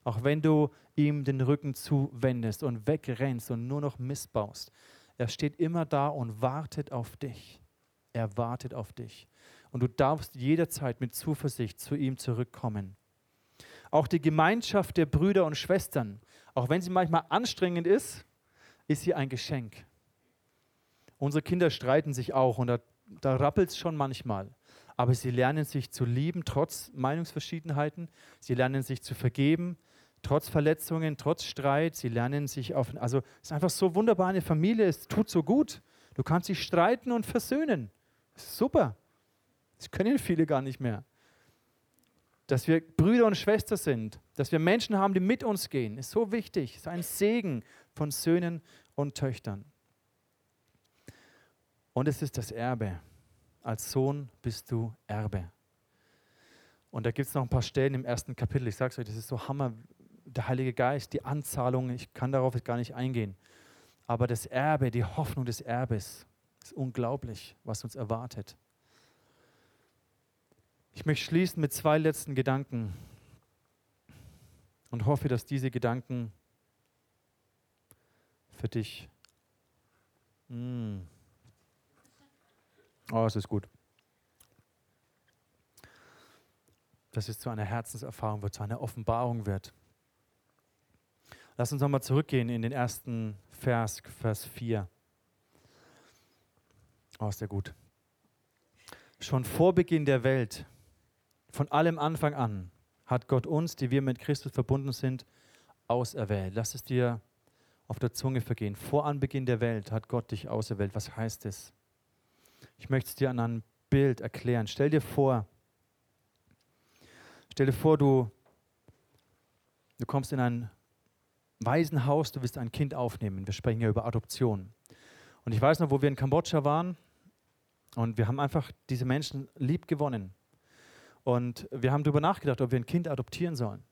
Auch wenn du ihm den Rücken zuwendest und wegrennst und nur noch missbaust. Er steht immer da und wartet auf dich. Er wartet auf dich. Und du darfst jederzeit mit Zuversicht zu ihm zurückkommen. Auch die Gemeinschaft der Brüder und Schwestern, auch wenn sie manchmal anstrengend ist, ist sie ein Geschenk. Unsere Kinder streiten sich auch und da, da rappelt es schon manchmal. Aber sie lernen sich zu lieben, trotz Meinungsverschiedenheiten. Sie lernen sich zu vergeben, trotz Verletzungen, trotz Streit. Sie lernen sich auf. Also, es ist einfach so wunderbar eine Familie. Es tut so gut. Du kannst dich streiten und versöhnen. Super. Das können viele gar nicht mehr. Dass wir Brüder und Schwestern sind, dass wir Menschen haben, die mit uns gehen, ist so wichtig. Es ist ein Segen von Söhnen und Töchtern. Und es ist das Erbe. Als Sohn bist du Erbe. Und da gibt es noch ein paar Stellen im ersten Kapitel. Ich sage es euch, das ist so Hammer. Der Heilige Geist, die Anzahlung, ich kann darauf jetzt gar nicht eingehen. Aber das Erbe, die Hoffnung des Erbes, ist unglaublich, was uns erwartet. Ich möchte schließen mit zwei letzten Gedanken und hoffe, dass diese Gedanken für dich mh, hm, Oh, es ist gut. Dass es zu einer Herzenserfahrung wird, zu einer Offenbarung wird. Lass uns nochmal zurückgehen in den ersten Vers, Vers 4. Oh, ja gut. Schon vor Beginn der Welt, von allem Anfang an, hat Gott uns, die wir mit Christus verbunden sind, auserwählt. Lass es dir auf der Zunge vergehen. Vor Anbeginn der Welt hat Gott dich auserwählt. Was heißt es? Ich möchte es dir an einem Bild erklären. Stell dir vor, stell dir vor, du, du kommst in ein Waisenhaus, du willst ein Kind aufnehmen. Wir sprechen ja über Adoption. Und ich weiß noch, wo wir in Kambodscha waren und wir haben einfach diese Menschen lieb gewonnen. Und wir haben darüber nachgedacht, ob wir ein Kind adoptieren sollen.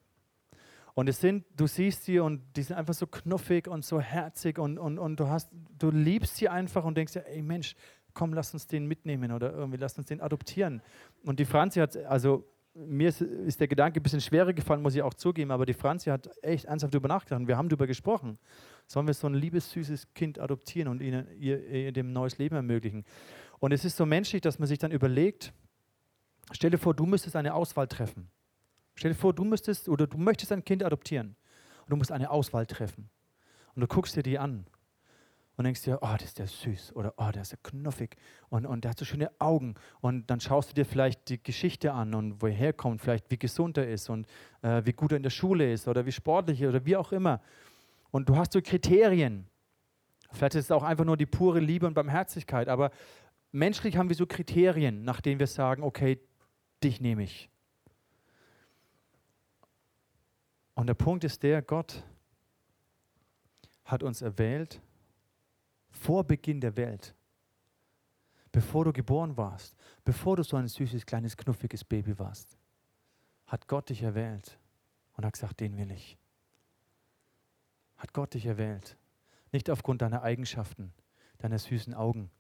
Und es sind, du siehst sie und die sind einfach so knuffig und so herzig und, und, und du, hast, du liebst sie einfach und denkst ja, ey Mensch, komm, lass uns den mitnehmen oder irgendwie lass uns den adoptieren. Und die Franzi hat, also mir ist, ist, der Gedanke ein bisschen schwerer gefallen, muss ich auch zugeben, aber die Franzi hat echt ernsthaft darüber nachgedacht und wir haben darüber gesprochen. Sollen wir so ein liebes, süßes Kind adoptieren und ihnen ihr, ihr dem neues Leben ermöglichen? Und es ist so menschlich, dass man sich dann überlegt, stell dir vor, du müsstest eine Auswahl treffen. Stell dir vor, du müsstest oder du möchtest ein Kind adoptieren und du musst eine Auswahl treffen. Und du guckst dir die an und denkst dir, oh, das ist der süß oder oh, der ist ja knuffig und, und der hat so schöne Augen. Und dann schaust du dir vielleicht die Geschichte an und wo er herkommt, vielleicht wie gesund er ist und äh, wie gut er in der Schule ist oder wie sportlich oder wie auch immer. Und du hast so Kriterien. Vielleicht ist es auch einfach nur die pure Liebe und Barmherzigkeit, aber menschlich haben wir so Kriterien, nach denen wir sagen, okay, dich nehme ich. Und der Punkt ist der, Gott hat uns erwählt vor Beginn der Welt, bevor du geboren warst, bevor du so ein süßes, kleines, knuffiges Baby warst, hat Gott dich erwählt und hat gesagt, den will ich. Hat Gott dich erwählt. Nicht aufgrund deiner Eigenschaften, deiner süßen Augen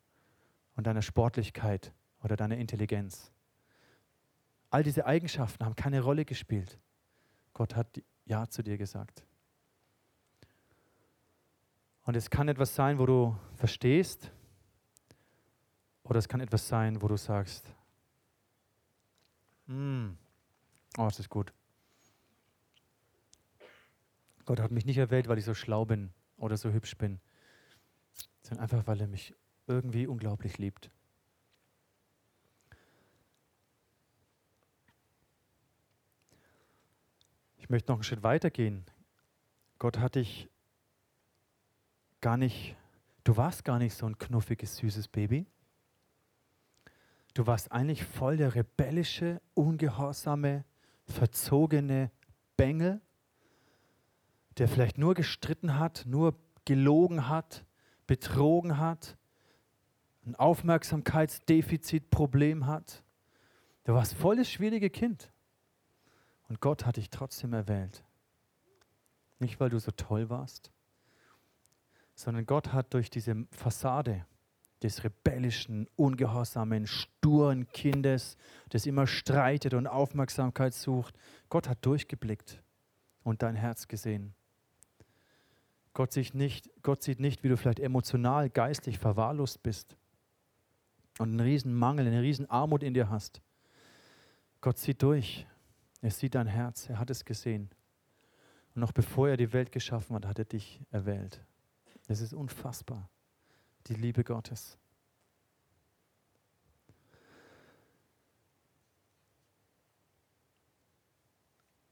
und deiner Sportlichkeit oder deiner Intelligenz. All diese Eigenschaften haben keine Rolle gespielt. Gott hat Ja zu dir gesagt. Und es kann etwas sein, wo du verstehst, oder es kann etwas sein, wo du sagst, mm, oh, das ist gut. Gott hat mich nicht erwählt, weil ich so schlau bin oder so hübsch bin, sondern einfach, weil er mich irgendwie unglaublich liebt. Ich möchte noch einen Schritt weiter gehen. Gott hat dich gar nicht, du warst gar nicht so ein knuffiges, süßes Baby. Du warst eigentlich voll der rebellische, ungehorsame, verzogene Bengel, der vielleicht nur gestritten hat, nur gelogen hat, betrogen hat, ein Aufmerksamkeitsdefizitproblem hat. Du warst voll das schwierige Kind. Und Gott hat dich trotzdem erwählt. Nicht, weil du so toll warst, sondern Gott hat durch diese Fassade des rebellischen, ungehorsamen, sturen Kindes, das immer streitet und Aufmerksamkeit sucht, Gott hat durchgeblickt und dein Herz gesehen. Gott sieht nicht, Gott sieht nicht, wie du vielleicht emotional, geistlich verwahrlost bist und einen riesen Mangel, eine riesen Armut in dir hast. Gott sieht durch. Er sieht dein Herz. Er hat es gesehen. Und noch bevor er die Welt geschaffen hat, hat er dich erwählt. Es ist unfassbar, die Liebe Gottes.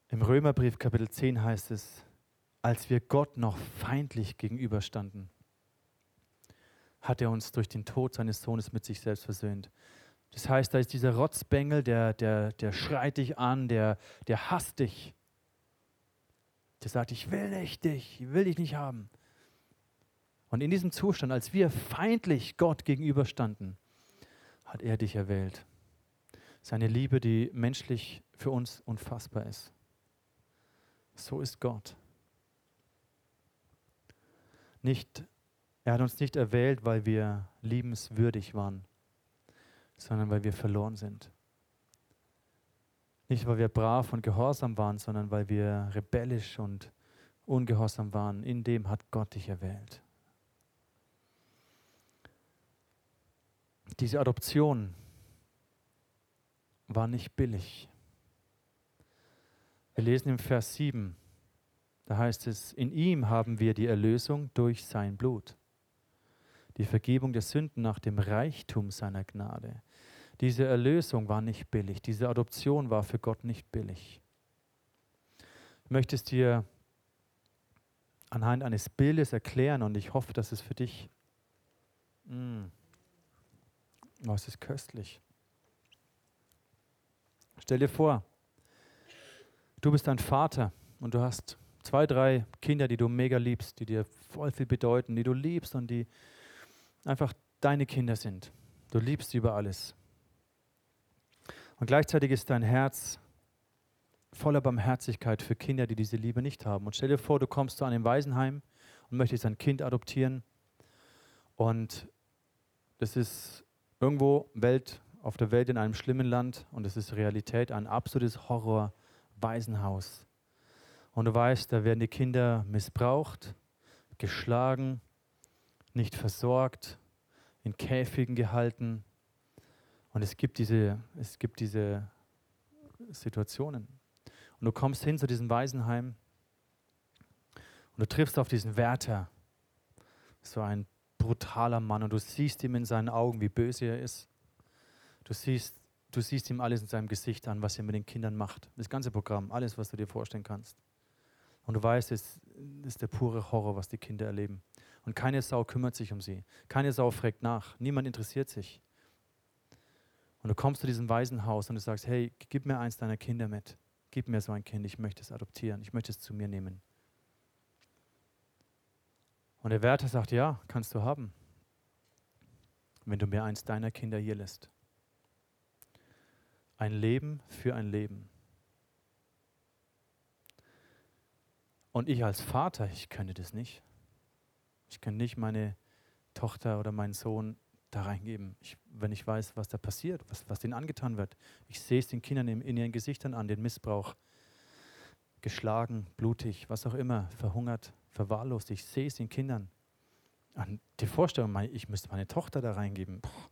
Im Römerbrief Kapitel 10 heißt es, als wir Gott noch feindlich gegenüberstanden, hat er uns durch den Tod seines Sohnes mit sich selbst versöhnt. Das heißt, da ist dieser Rotzbengel, der, der, der schreit dich an, der, der hasst dich. Der sagt, ich will nicht dich, ich will dich nicht haben. Und in diesem Zustand, als wir feindlich Gott gegenüberstanden, hat er dich erwählt. Seine Liebe, die menschlich für uns unfassbar ist. So ist Gott nicht, er hat uns nicht erwählt, weil wir liebenswürdig waren, sondern weil wir verloren sind. Nicht, weil wir brav und gehorsam waren, sondern weil wir rebellisch und ungehorsam waren. In dem hat Gott dich erwählt. Diese Adoption war nicht billig. Wir lesen im Vers 7, da heißt es, in ihm haben wir die Erlösung durch sein Blut, die Vergebung der Sünden nach dem Reichtum seiner Gnade. Diese Erlösung war nicht billig, diese Adoption war für Gott nicht billig. Ich möchte es dir anhand eines Bildes erklären und ich hoffe, dass es für dich, mm, oh, es ist köstlich. Stell dir vor, du bist ein Vater und du hast zwei, drei Kinder, die du mega liebst, die dir voll viel bedeuten, die du liebst und die einfach deine Kinder sind. Du liebst sie über alles. Und gleichzeitig ist dein Herz voller Barmherzigkeit für Kinder, die diese Liebe nicht haben. Und stell dir vor, du kommst zu einem Waisenheim und möchtest ein Kind adoptieren. Und das ist irgendwo Welt, auf der Welt in einem schlimmen Land und es ist Realität, ein absolutes Horror-Waisenhaus. Und du weißt, da werden die Kinder missbraucht, geschlagen, nicht versorgt, in Käfigen gehalten. Und es gibt diese, es gibt diese Situationen. Und du kommst hin zu diesem Waisenheim und du triffst auf diesen Wärter, so ein brutaler Mann, und du siehst ihm in seinen Augen, wie böse er ist. Du siehst, du siehst ihm alles in seinem Gesicht an, was er mit den Kindern macht. Das ganze Programm, alles, was du dir vorstellen kannst. Und du weißt, es ist der pure Horror, was die Kinder erleben. Und keine Sau kümmert sich um sie. Keine Sau fragt nach. Niemand interessiert sich. Und du kommst zu diesem Waisenhaus und du sagst, hey, gib mir eins deiner Kinder mit. Gib mir so ein Kind, ich möchte es adoptieren, ich möchte es zu mir nehmen. Und der Wärter sagt, ja, kannst du haben, wenn du mir eins deiner Kinder hier lässt. Ein Leben für ein Leben. Und ich als Vater, ich könnte das nicht. Ich kann nicht meine Tochter oder meinen Sohn da reingeben, ich, wenn ich weiß, was da passiert, was, was denen angetan wird. Ich sehe es den Kindern in, in ihren Gesichtern an, den Missbrauch. Geschlagen, blutig, was auch immer, verhungert, verwahrlost. Ich sehe es den Kindern. An die Vorstellung, ich müsste meine Tochter da reingeben, boah,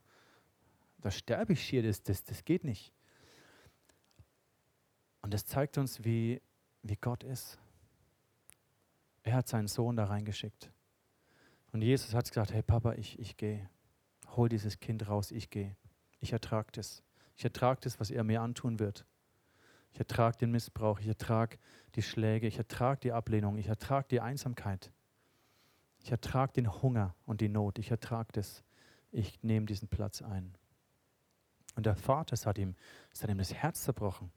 da sterbe ich schier, das, das, das geht nicht. Und das zeigt uns, wie, wie Gott ist. Er hat seinen Sohn da reingeschickt. Und Jesus hat gesagt, hey Papa, ich, ich gehe hol dieses Kind raus, ich gehe. Ich ertrage das. Ich ertrage das, was er mir antun wird. Ich ertrage den Missbrauch, ich ertrage die Schläge, ich ertrage die Ablehnung, ich ertrage die Einsamkeit. Ich ertrage den Hunger und die Not, ich ertrage das. Ich nehme diesen Platz ein. Und der Vater, es hat ihm, es hat ihm das Herz zerbrochen,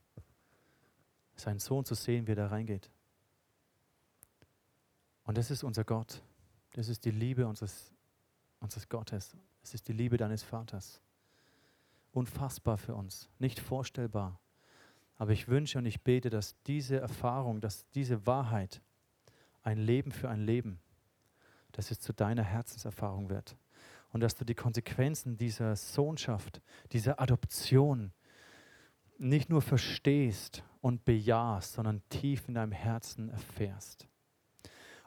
seinen Sohn zu sehen, wie er da reingeht. Und das ist unser Gott. Das ist die Liebe unseres, unseres Gottes. Es ist die Liebe deines Vaters. Unfassbar für uns, nicht vorstellbar. Aber ich wünsche und ich bete, dass diese Erfahrung, dass diese Wahrheit ein Leben für ein Leben, dass es zu deiner Herzenserfahrung wird. Und dass du die Konsequenzen dieser Sohnschaft, dieser Adoption nicht nur verstehst und bejahst, sondern tief in deinem Herzen erfährst.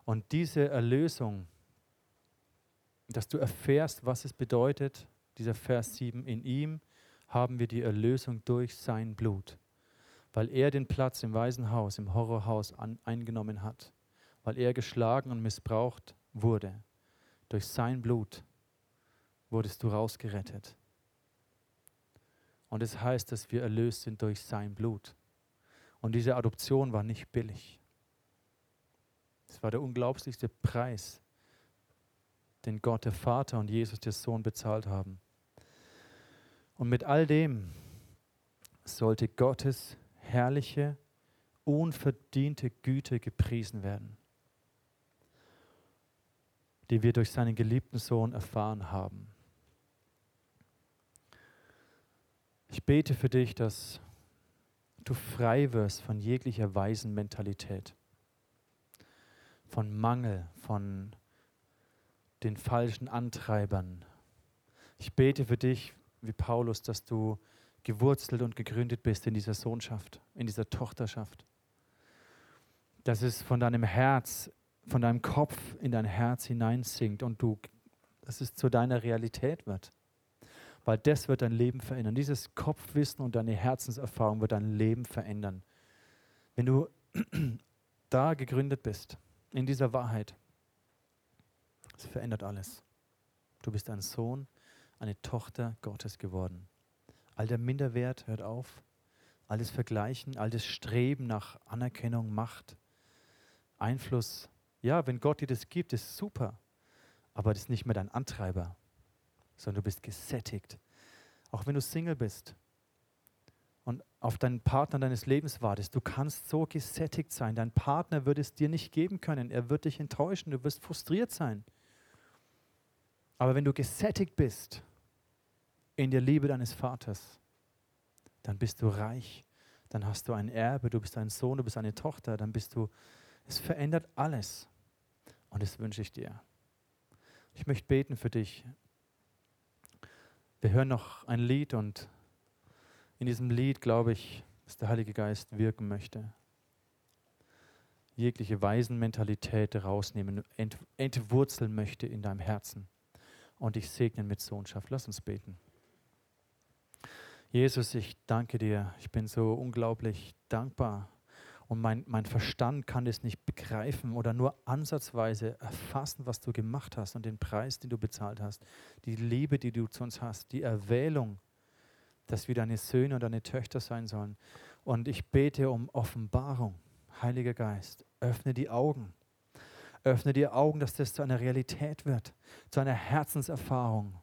Und diese Erlösung, dass du erfährst, was es bedeutet, dieser Vers 7, in ihm haben wir die Erlösung durch sein Blut, weil er den Platz im Waisenhaus, im Horrorhaus an, eingenommen hat, weil er geschlagen und missbraucht wurde. Durch sein Blut wurdest du rausgerettet. Und es das heißt, dass wir erlöst sind durch sein Blut. Und diese Adoption war nicht billig. Es war der unglaublichste Preis, den Gott der Vater und Jesus der Sohn bezahlt haben. Und mit all dem sollte Gottes herrliche, unverdiente Güte gepriesen werden, die wir durch seinen geliebten Sohn erfahren haben. Ich bete für dich, dass du frei wirst von jeglicher weisen Mentalität, von Mangel, von den falschen Antreibern. Ich bete für dich, wie Paulus, dass du gewurzelt und gegründet bist in dieser Sohnschaft, in dieser Tochterschaft. Dass es von deinem Herz, von deinem Kopf in dein Herz hineinsinkt und du, dass es zu deiner Realität wird. Weil das wird dein Leben verändern. Dieses Kopfwissen und deine Herzenserfahrung wird dein Leben verändern. Wenn du da gegründet bist, in dieser Wahrheit, es verändert alles. Du bist ein Sohn, eine Tochter Gottes geworden. All der Minderwert hört auf. Alles Vergleichen, all das Streben nach Anerkennung, Macht, Einfluss. Ja, wenn Gott dir das gibt, ist super. Aber das ist nicht mehr dein Antreiber, sondern du bist gesättigt. Auch wenn du Single bist und auf deinen Partner deines Lebens wartest, du kannst so gesättigt sein. Dein Partner wird es dir nicht geben können. Er wird dich enttäuschen. Du wirst frustriert sein. Aber wenn du gesättigt bist in der Liebe deines Vaters, dann bist du reich, dann hast du ein Erbe, du bist ein Sohn, du bist eine Tochter, dann bist du, es verändert alles. Und das wünsche ich dir. Ich möchte beten für dich. Wir hören noch ein Lied und in diesem Lied glaube ich, dass der Heilige Geist wirken möchte. Jegliche Waisenmentalität rausnehmen, ent, entwurzeln möchte in deinem Herzen und dich segnen mit Sohnschaft. Lass uns beten. Jesus, ich danke dir. Ich bin so unglaublich dankbar. Und mein, mein Verstand kann es nicht begreifen oder nur ansatzweise erfassen, was du gemacht hast und den Preis, den du bezahlt hast. Die Liebe, die du zu uns hast, die Erwählung, dass wir deine Söhne und deine Töchter sein sollen. Und ich bete um Offenbarung. Heiliger Geist, öffne die Augen. Öffne die Augen, dass das zu einer Realität wird, zu einer Herzenserfahrung.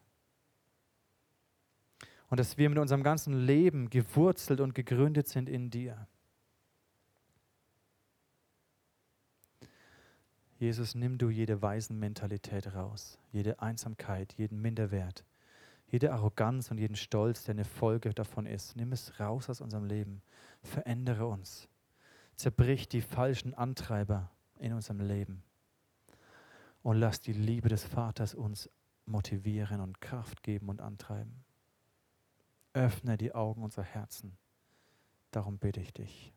Und dass wir mit unserem ganzen Leben gewurzelt und gegründet sind in dir. Jesus, nimm du jede Waisenmentalität raus, jede Einsamkeit, jeden Minderwert, jede Arroganz und jeden Stolz, der eine Folge davon ist. Nimm es raus aus unserem Leben. Verändere uns. Zerbrich die falschen Antreiber in unserem Leben. Und lass die Liebe des Vaters uns motivieren und Kraft geben und antreiben. Öffne die Augen unserer Herzen. Darum bitte ich dich.